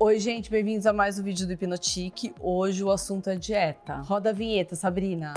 Oi, gente, bem-vindos a mais um vídeo do Hipnotique. Hoje o assunto é dieta. Roda a vinheta, Sabrina.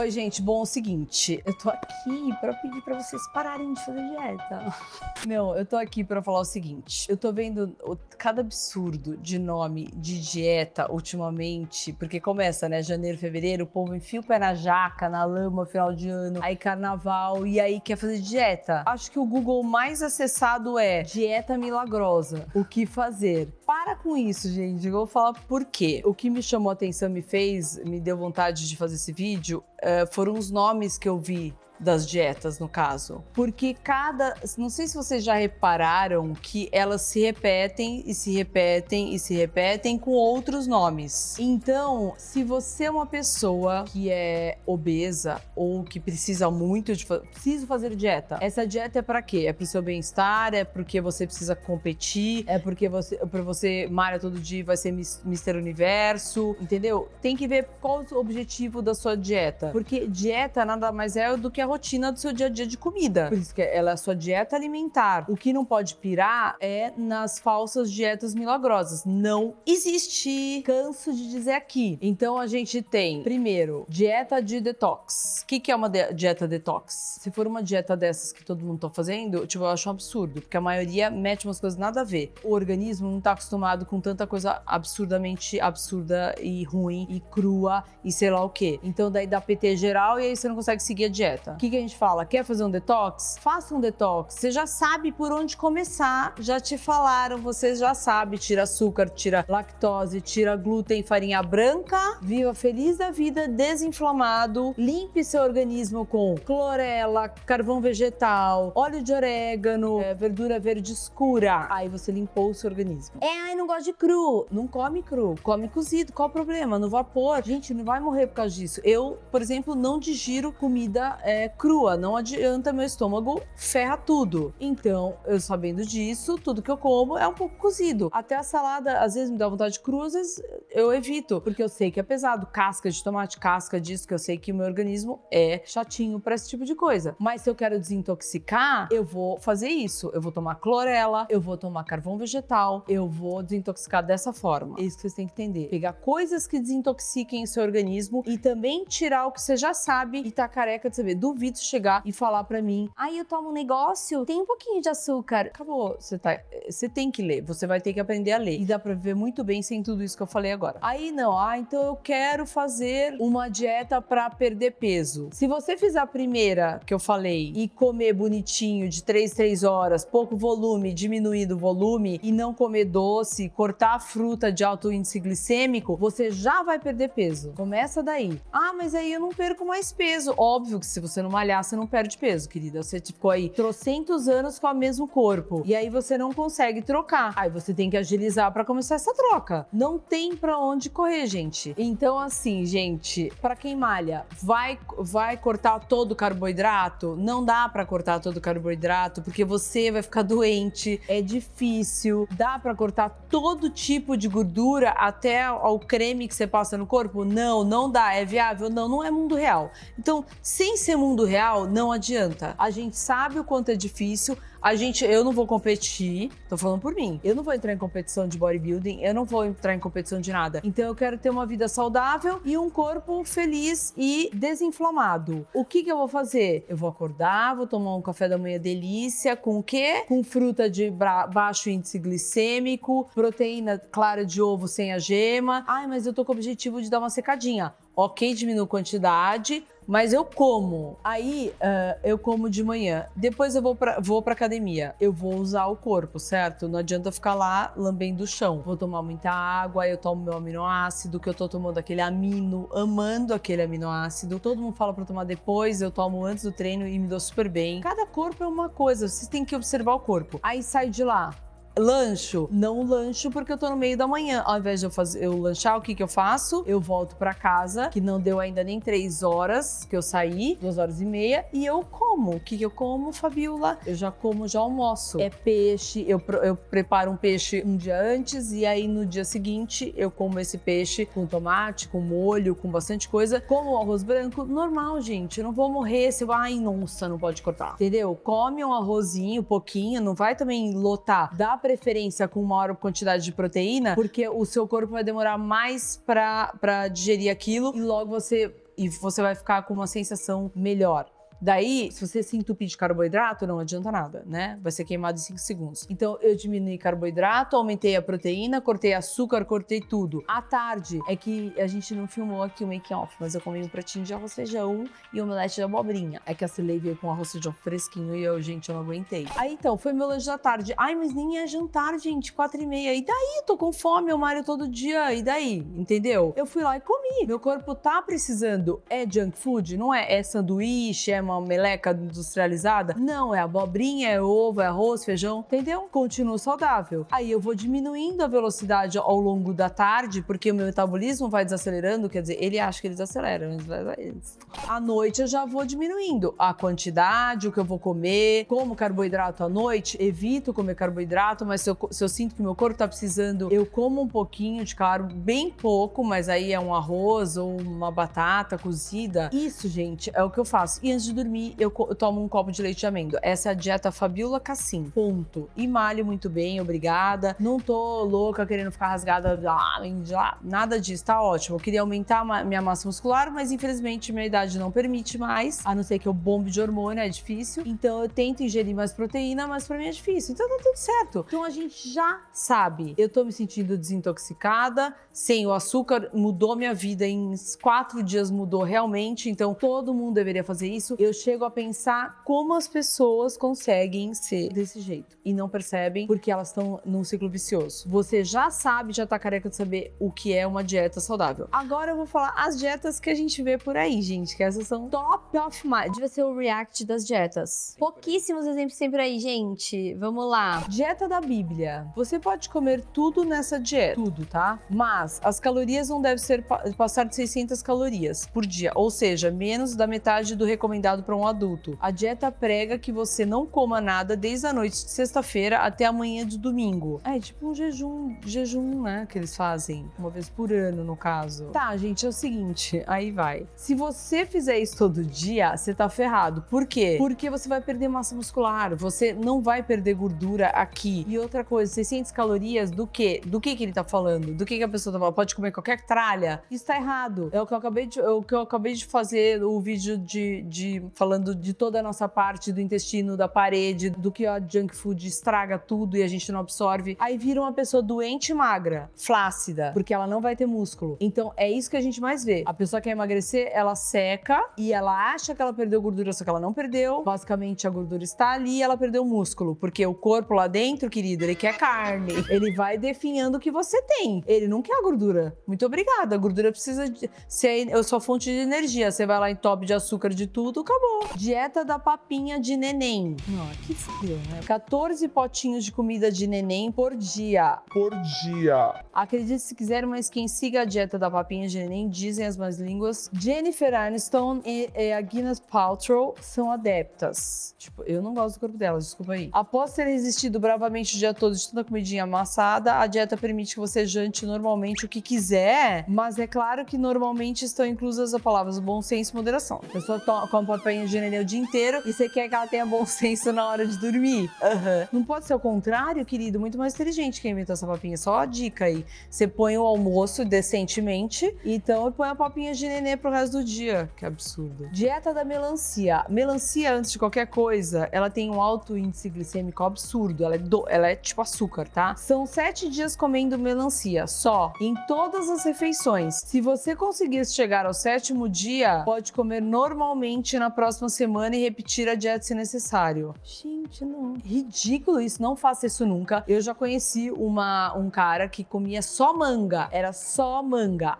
Oi, gente. Bom, é o seguinte, eu tô aqui pra pedir pra vocês pararem de fazer dieta. Não, eu tô aqui pra falar o seguinte. Eu tô vendo cada absurdo de nome de dieta ultimamente, porque começa, né? Janeiro, fevereiro, o povo enfia o pé na jaca, na lama, final de ano, aí carnaval, e aí quer fazer dieta. Acho que o Google mais acessado é dieta milagrosa. O que fazer? Para com isso, gente. Eu vou falar por quê. O que me chamou a atenção, me fez, me deu vontade de fazer esse vídeo, eh, foram os nomes que eu vi das dietas, no caso. Porque cada. Não sei se vocês já repararam que elas se repetem e se repetem e se repetem com outros nomes. Então, se você é uma pessoa que é obesa ou que precisa muito de. Preciso fazer dieta. Essa dieta é pra quê? É pro seu bem-estar? É porque você precisa competir? É porque você, pra você malha todo dia vai ser mis- Mr. Universo? Entendeu? Tem que ver qual o objetivo da sua dieta. Porque dieta nada mais é do que a rotina do seu dia a dia de comida. Por isso que ela é a sua dieta alimentar. O que não pode pirar é nas falsas dietas milagrosas. Não existe. Canso de dizer aqui. Então a gente tem, primeiro, dieta de detox. O que, que é uma de- dieta detox? Se for uma dieta dessas que todo mundo tá fazendo, tipo, eu acho um absurdo, porque a maioria mete umas coisas nada a ver. O organismo não tá acostumado com tanta coisa absurdamente absurda e ruim e crua e sei lá o quê. Então daí dá PT geral e aí você não consegue seguir a dieta. O que, a gente fala? Quer fazer um detox? Faça um detox. Você já sabe por onde começar. Já te falaram, você já sabe. Tira açúcar, tira lactose, tira glúten, farinha branca. Viva feliz da vida, desinflamado. Limpe seu organismo com clorela, carvão vegetal, óleo de orégano, é, verdura verde escura. Aí você limpou o seu organismo. É, ai, não gosto de cru. Não come cru, come cozido. Qual o problema? No vapor. Gente, não vai morrer por causa disso. Eu, por exemplo, não digiro comida é, crua. Não adianta meu estômago, ferra tudo. Então, eu sabendo disso, tudo que eu como é um pouco cozido. Até a salada, às vezes me dá vontade de cru, às vezes eu evito, porque eu sei que é pesado. Casca de tomate, casca disso, que eu sei que o meu organismo é chatinho pra esse tipo de coisa. Mas se eu quero desintoxicar, eu vou fazer isso. Eu vou tomar clorela, eu vou tomar carvão vegetal, eu vou desintoxicar dessa forma. É isso que vocês têm que entender. Pegar coisas que desintoxiquem o seu organismo e também tirar o que você já sabe e tá careca de saber. Duvido chegar e falar pra mim: aí eu tomo um negócio, tem um pouquinho de açúcar. Acabou. Você, tá, você tem que ler, você vai ter que aprender a ler. E dá pra viver muito bem sem tudo isso que eu falei agora. Aí não, ah, então eu quero fazer uma dieta pra perder peso. Se você fizer a primeira que eu falei e comer bonitinho de 3, 3 horas, pouco volume, diminuir o volume e não comer doce, cortar a fruta de alto índice glicêmico, você já vai perder peso. Começa daí. Ah, mas aí eu não perco mais peso. Óbvio que se você não malhar, você não perde peso, querida. Você ficou aí trocentos anos com o mesmo corpo. E aí você não consegue trocar. Aí você tem que agilizar pra começar essa troca. Não tem pra onde correr, gente. Então, assim, gente, pra quem malha, vai, vai cortar todo o carboidrato? Não dá pra cortar todo o carboidrato, porque você vai ficar doente. É difícil. Dá pra cortar todo tipo de gordura até ao creme que você passa no corpo? Não, não dá. É viável? Não, não é mundo real. Então, sem ser mundo real, não adianta. A gente sabe o quanto é difícil. A gente, eu não vou competir, tô falando por mim. Eu não vou entrar em competição de bodybuilding, eu não vou entrar em competição de nada. Então eu quero ter uma vida saudável e um corpo feliz e desinflamado. O que que eu vou fazer? Eu vou acordar, vou tomar um café da manhã delícia com o quê? Com fruta de baixo índice glicêmico, proteína clara de ovo sem a gema. Ai, mas eu tô com o objetivo de dar uma secadinha. Ok, diminuo quantidade, mas eu como. Aí ah, eu como de manhã. Depois eu vou pra, vou pra academia. Eu vou usar o corpo, certo? Não adianta ficar lá lambendo o chão. Vou tomar muita água, eu tomo meu aminoácido, que eu tô tomando aquele amino, amando aquele aminoácido. Todo mundo fala pra tomar depois, eu tomo antes do treino e me dou super bem. Cada corpo é uma coisa, vocês têm que observar o corpo. Aí sai de lá. Lancho, não lancho porque eu tô no meio da manhã. Ao invés de eu fazer eu lanchar, o que que eu faço? Eu volto pra casa, que não deu ainda nem três horas que eu saí, duas horas e meia, e eu como. O que, que eu como, Fabiola? Eu já como, já almoço. É peixe, eu, eu preparo um peixe um dia antes e aí no dia seguinte eu como esse peixe com tomate, com molho, com bastante coisa. Como arroz branco, normal, gente. Eu não vou morrer se eu, ai, nossa, não pode cortar. Entendeu? Come um arrozinho, pouquinho, não vai também lotar. Dá preferência com maior quantidade de proteína, porque o seu corpo vai demorar mais para digerir aquilo e logo você e você vai ficar com uma sensação melhor. Daí, se você se entupir de carboidrato, não adianta nada, né? Vai ser queimado em 5 segundos. Então, eu diminui carboidrato, aumentei a proteína, cortei açúcar, cortei tudo. À tarde, é que a gente não filmou aqui o make-off, mas eu comi um pratinho de arroz feijão e omelete de abobrinha. É que a Celei veio com arroz feijão fresquinho e eu, gente, eu não aguentei. Aí, então, foi meu lanche da tarde. Ai, mas nem é jantar, gente, 4 e meia. E daí? Tô com fome, eu malho todo dia. E daí? Entendeu? Eu fui lá e comi. Meu corpo tá precisando. É junk food? Não é? É sanduíche, é uma meleca industrializada. Não, é abobrinha, é ovo, é arroz, feijão, entendeu? Continuo saudável. Aí eu vou diminuindo a velocidade ao longo da tarde, porque o meu metabolismo vai desacelerando, quer dizer, ele acha que ele desacelera, mas à noite eu já vou diminuindo a quantidade, o que eu vou comer, como carboidrato à noite, evito comer carboidrato, mas se eu, se eu sinto que meu corpo tá precisando, eu como um pouquinho de carbo, bem pouco, mas aí é um arroz ou uma batata cozida. Isso, gente, é o que eu faço. E antes de dormir, eu, eu tomo um copo de leite de amêndoa. Essa é a dieta Fabiola Cassim. Ponto. E malho muito bem, obrigada. Não tô louca querendo ficar rasgada, ah, nada disso, tá ótimo. Eu queria aumentar minha massa muscular, mas infelizmente minha idade não permite mais, a não ser que eu bombe de hormônio, é difícil. Então eu tento ingerir mais proteína, mas pra mim é difícil. Então tá tudo certo. Então a gente já sabe. Eu tô me sentindo desintoxicada, sem o açúcar, mudou minha vida em quatro dias, mudou realmente. Então todo mundo deveria fazer isso. Eu chego a pensar como as pessoas conseguem ser desse jeito e não percebem porque elas estão num ciclo vicioso. Você já sabe, já tá careca de saber o que é uma dieta saudável. Agora eu vou falar as dietas que a gente vê por aí, gente, que essas são top of mind. Devia ser o react das dietas. Pouquíssimos exemplos tem por aí, gente. Vamos lá. Dieta da Bíblia. Você pode comer tudo nessa dieta, tudo, tá? Mas as calorias não devem ser passar de 600 calorias por dia, ou seja, menos da metade do recomendado para um adulto. A dieta prega que você não coma nada desde a noite de sexta-feira até a manhã de domingo. É tipo um jejum, jejum, né, que eles fazem uma vez por ano, no caso. Tá, gente, é o seguinte, aí vai. Se você fizer isso todo dia, você tá ferrado. Por quê? Porque você vai perder massa muscular, você não vai perder gordura aqui. E outra coisa, 600 calorias do quê? Do que que ele tá falando? Do que que a pessoa tá falando? Pode comer qualquer tralha? Isso tá errado. É o que eu acabei de, é o que eu acabei de fazer o vídeo de, de falando de toda a nossa parte do intestino, da parede, do que a junk food estraga tudo e a gente não absorve. Aí vira uma pessoa doente magra, flácida, porque ela não vai ter músculo. Então é isso que a gente mais vê. A pessoa quer emagrecer, ela seca e ela acha que ela perdeu gordura, só que ela não perdeu. Basicamente a gordura está ali e ela perdeu músculo, porque o corpo lá dentro, querido, ele quer carne. Ele vai definhando o que você tem. Ele não quer a gordura. Muito obrigada. A gordura precisa de ser a sua fonte de energia. Você vai lá em top de açúcar de tudo, acabou. Dieta da papinha de neném. Não, que frio, né? 14 potinhos de comida de neném por dia. Por dia. Acredite se quiser, mas quem siga a dieta da papinha de neném, dizem as más línguas, Jennifer Aniston e, e a Guinness Paltrow são adeptas. Tipo, eu não gosto do corpo delas, desculpa aí. Após ter resistido bravamente o dia todo de toda a comidinha amassada, a dieta permite que você jante normalmente o que quiser, mas é claro que normalmente estão inclusas as palavras bom senso e moderação. A pessoa come papinha de neném o dia inteiro e você quer que ela tenha bom senso na hora de dormir. Uhum. Não pode ser o contrário, querido. Muito mais inteligente quem inventou essa papinha. Só a dica aí. Você põe o almoço decentemente, então põe a papinha de nenê pro resto do dia. Que absurdo. Dieta da melancia. Melancia, antes de qualquer coisa, ela tem um alto índice glicêmico absurdo. Ela é, do... ela é tipo açúcar, tá? São sete dias comendo melancia, só. Em todas as refeições. Se você conseguir chegar ao sétimo dia, pode comer normalmente na próxima semana e repetir a dieta se necessário. Gente, não. Ridículo isso, não faça isso nunca. Eu já conheci uma, um cara que comia só manga, era só manga.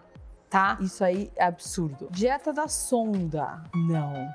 Tá? Isso aí é absurdo. Dieta da sonda. Não.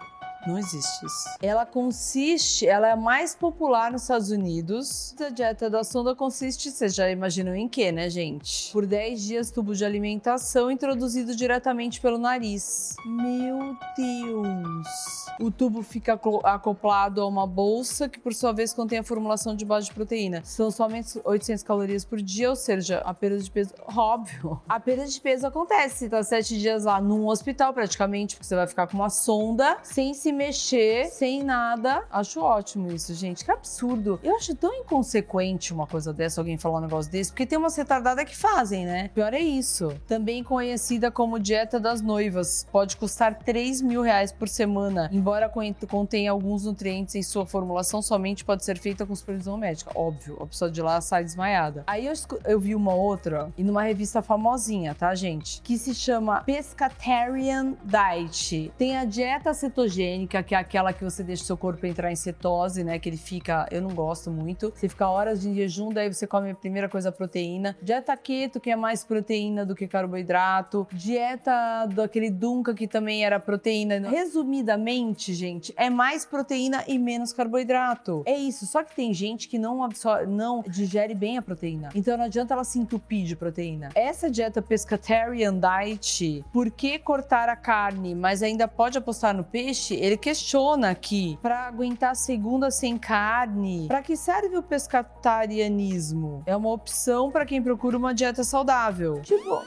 Não existe isso. Ela consiste, ela é mais popular nos Estados Unidos. A dieta da sonda consiste, vocês já imaginam em quê, né, gente? Por 10 dias, tubo de alimentação introduzido diretamente pelo nariz. Meu Deus! O tubo fica acoplado a uma bolsa que, por sua vez, contém a formulação de base de proteína. São somente 800 calorias por dia, ou seja, a perda de peso, óbvio. A perda de peso acontece tá sete dias lá num hospital, praticamente, porque você vai ficar com uma sonda, sem se mexer, sem nada. Acho ótimo isso, gente. Que absurdo. Eu acho tão inconsequente uma coisa dessa, alguém falar um negócio desse, porque tem umas retardadas que fazem, né? Pior é isso. Também conhecida como dieta das noivas. Pode custar 3 mil reais por semana. Embora contenha alguns nutrientes em sua formulação, somente pode ser feita com supervisão médica. Óbvio, a pessoa de lá sai desmaiada. Aí eu, eu vi uma outra, e numa revista famosinha, tá, gente? Que se chama Pescatarian Diet. Tem a dieta cetogênica, que é aquela que você deixa seu corpo entrar em cetose, né? Que ele fica, eu não gosto muito. Você fica horas de jejum, daí você come a primeira coisa a proteína. Dieta keto, que é mais proteína do que carboidrato. Dieta daquele Dunca, que também era proteína. Resumidamente, gente, é mais proteína e menos carboidrato. É isso. Só que tem gente que não absorve, não digere bem a proteína. Então não adianta ela se entupir de proteína. Essa dieta pescatarian diet, por que cortar a carne, mas ainda pode apostar no peixe? Ele questiona aqui para aguentar segunda sem carne. Para que serve o pescatarianismo? É uma opção para quem procura uma dieta saudável. Tipo,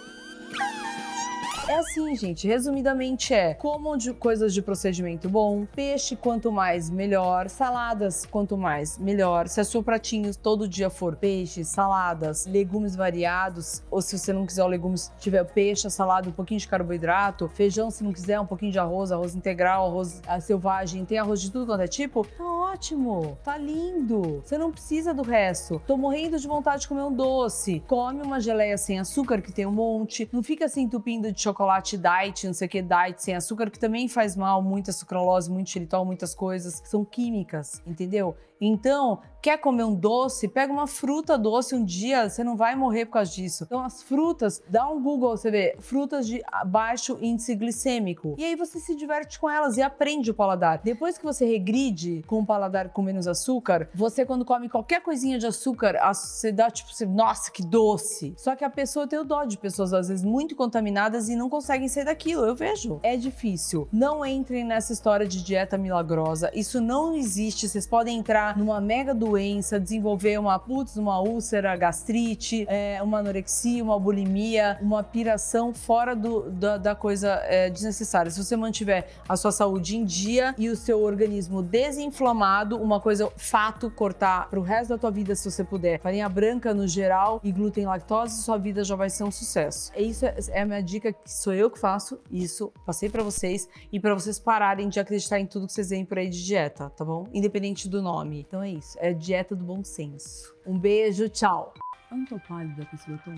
é assim, gente. Resumidamente é como de coisas de procedimento bom, peixe quanto mais melhor, saladas quanto mais melhor. Se a sua pratinho todo dia for peixe, saladas, legumes variados, ou se você não quiser o legumes, tiver peixe, salada, um pouquinho de carboidrato, feijão se não quiser, um pouquinho de arroz, arroz integral, arroz selvagem, tem arroz de tudo quanto é tipo, tá ótimo, tá lindo. Você não precisa do resto. Tô morrendo de vontade de comer um doce. Come uma geleia sem açúcar, que tem um monte. Não fica se entupindo de chocolate chocolate diet, não sei o que, diet sem açúcar, que também faz mal, muita sucralose, muito xilitol, muitas coisas, são químicas, entendeu? Então, quer comer um doce? Pega uma fruta doce um dia, você não vai morrer por causa disso. Então, as frutas, dá um Google, você vê, frutas de baixo índice glicêmico. E aí você se diverte com elas e aprende o paladar. Depois que você regride com o paladar com menos açúcar, você quando come qualquer coisinha de açúcar, você dá tipo, você, nossa, que doce. Só que a pessoa tem o dó de pessoas às vezes muito contaminadas e não conseguem sair daquilo. Eu vejo. É difícil. Não entrem nessa história de dieta milagrosa. Isso não existe. Vocês podem entrar numa mega doença, desenvolver uma putz, uma úlcera, gastrite, é, uma anorexia, uma bulimia, uma piração fora do, da, da coisa é, desnecessária. Se você mantiver a sua saúde em dia e o seu organismo desinflamado, uma coisa fato cortar pro resto da tua vida se você puder. Farinha branca no geral e glúten lactose, sua vida já vai ser um sucesso. É isso é a minha dica que sou eu que faço isso, passei para vocês e para vocês pararem de acreditar em tudo que vocês veem por aí de dieta, tá bom? Independente do nome. Então é isso. É dieta do bom senso. Um beijo, tchau. Eu não tô pálida com esse batom.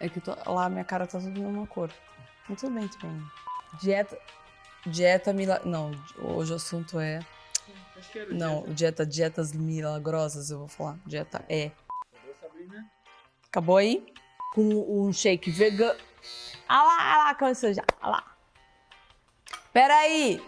É que tô... lá minha cara tá tudo uma cor. Mas tudo bem, tudo bem. Dieta. Dieta mila... Não, hoje o assunto é. Não, dieta. dieta, dietas milagrosas, eu vou falar. Dieta é. Acabou, Sabrina? Acabou aí? Com um shake vegano. Ah lá, ah lá, cansou já. Ah lá. Peraí.